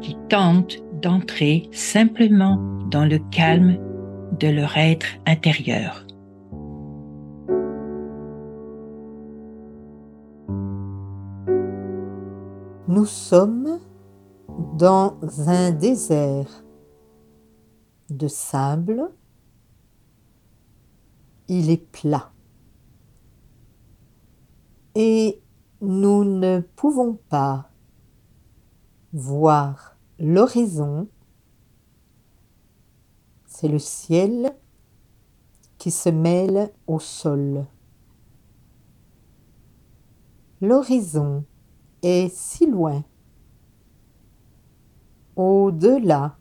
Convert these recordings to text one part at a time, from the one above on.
qui tentent d'entrer simplement dans le calme de leur être intérieur. Nous sommes dans un désert de sable. Il est plat. Et nous ne pouvons pas voir l'horizon. C'est le ciel qui se mêle au sol. L'horizon est si loin, au-delà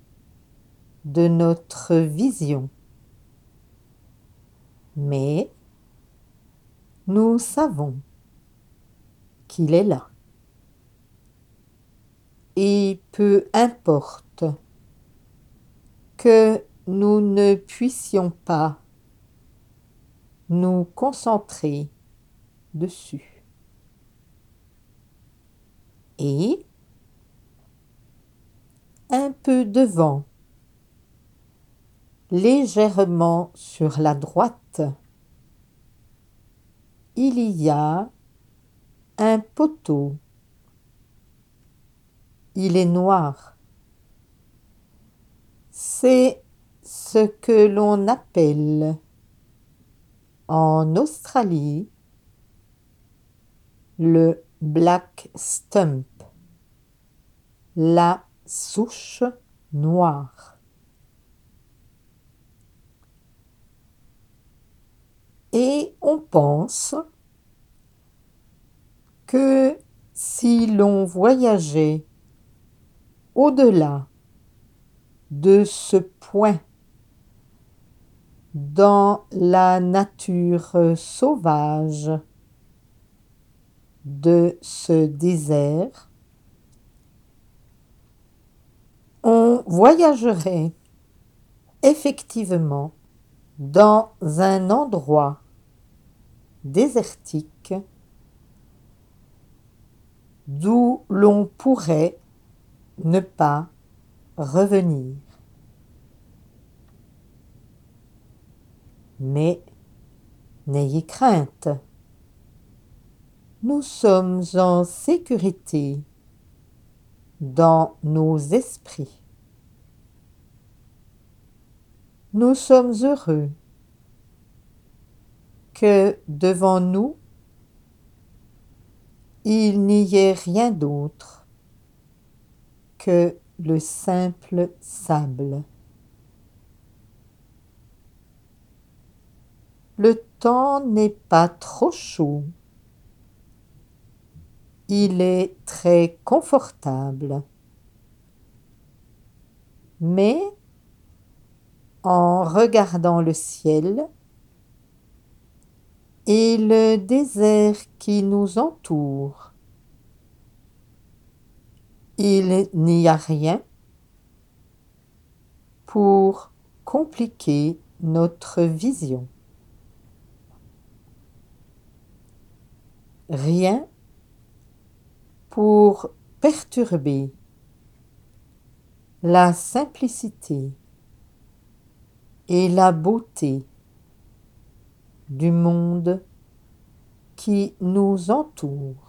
de notre vision. Mais nous savons qu'il est là. Et peu importe que nous ne puissions pas nous concentrer dessus et un peu de vent légèrement sur la droite. Il y a un poteau. Il est noir. C'est ce que l'on appelle en Australie le black stump, la souche noire. Et on pense que si l'on voyageait au-delà de ce point dans la nature sauvage de ce désert, on voyagerait effectivement dans un endroit désertique d'où l'on pourrait ne pas revenir. Mais n'ayez crainte, nous sommes en sécurité dans nos esprits. Nous sommes heureux que devant nous il n'y ait rien d'autre le simple sable. Le temps n'est pas trop chaud il est très confortable. Mais en regardant le ciel et le désert qui nous entoure, il n'y a rien pour compliquer notre vision. Rien pour perturber la simplicité et la beauté du monde qui nous entoure.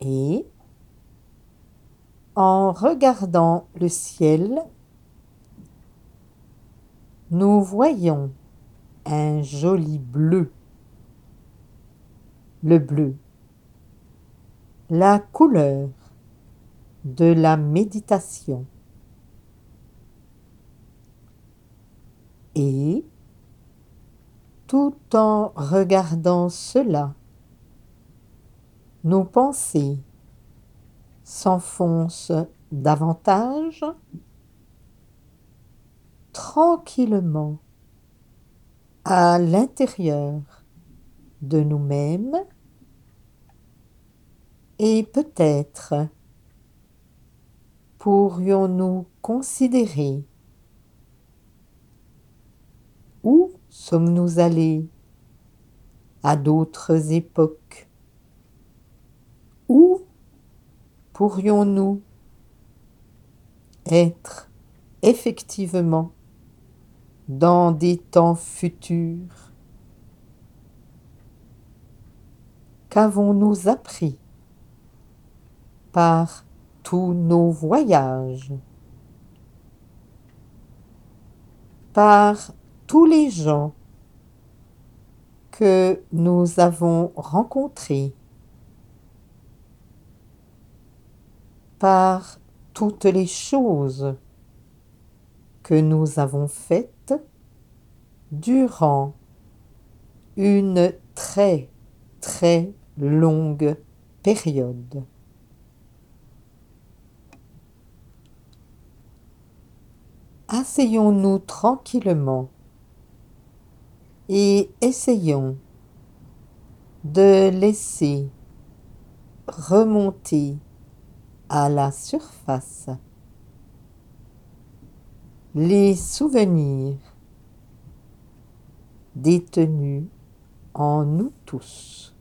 Et en regardant le ciel, nous voyons un joli bleu le bleu, la couleur de la méditation. Et, tout en regardant cela, nos pensées s'enfonce davantage tranquillement à l'intérieur de nous-mêmes et peut-être pourrions-nous considérer où sommes-nous allés à d'autres époques Où pourrions-nous être effectivement dans des temps futurs? Qu'avons-nous appris par tous nos voyages, par tous les gens que nous avons rencontrés, par toutes les choses que nous avons faites durant une très très longue période. Asseyons-nous tranquillement et essayons de laisser remonter à la surface les souvenirs détenus en nous tous.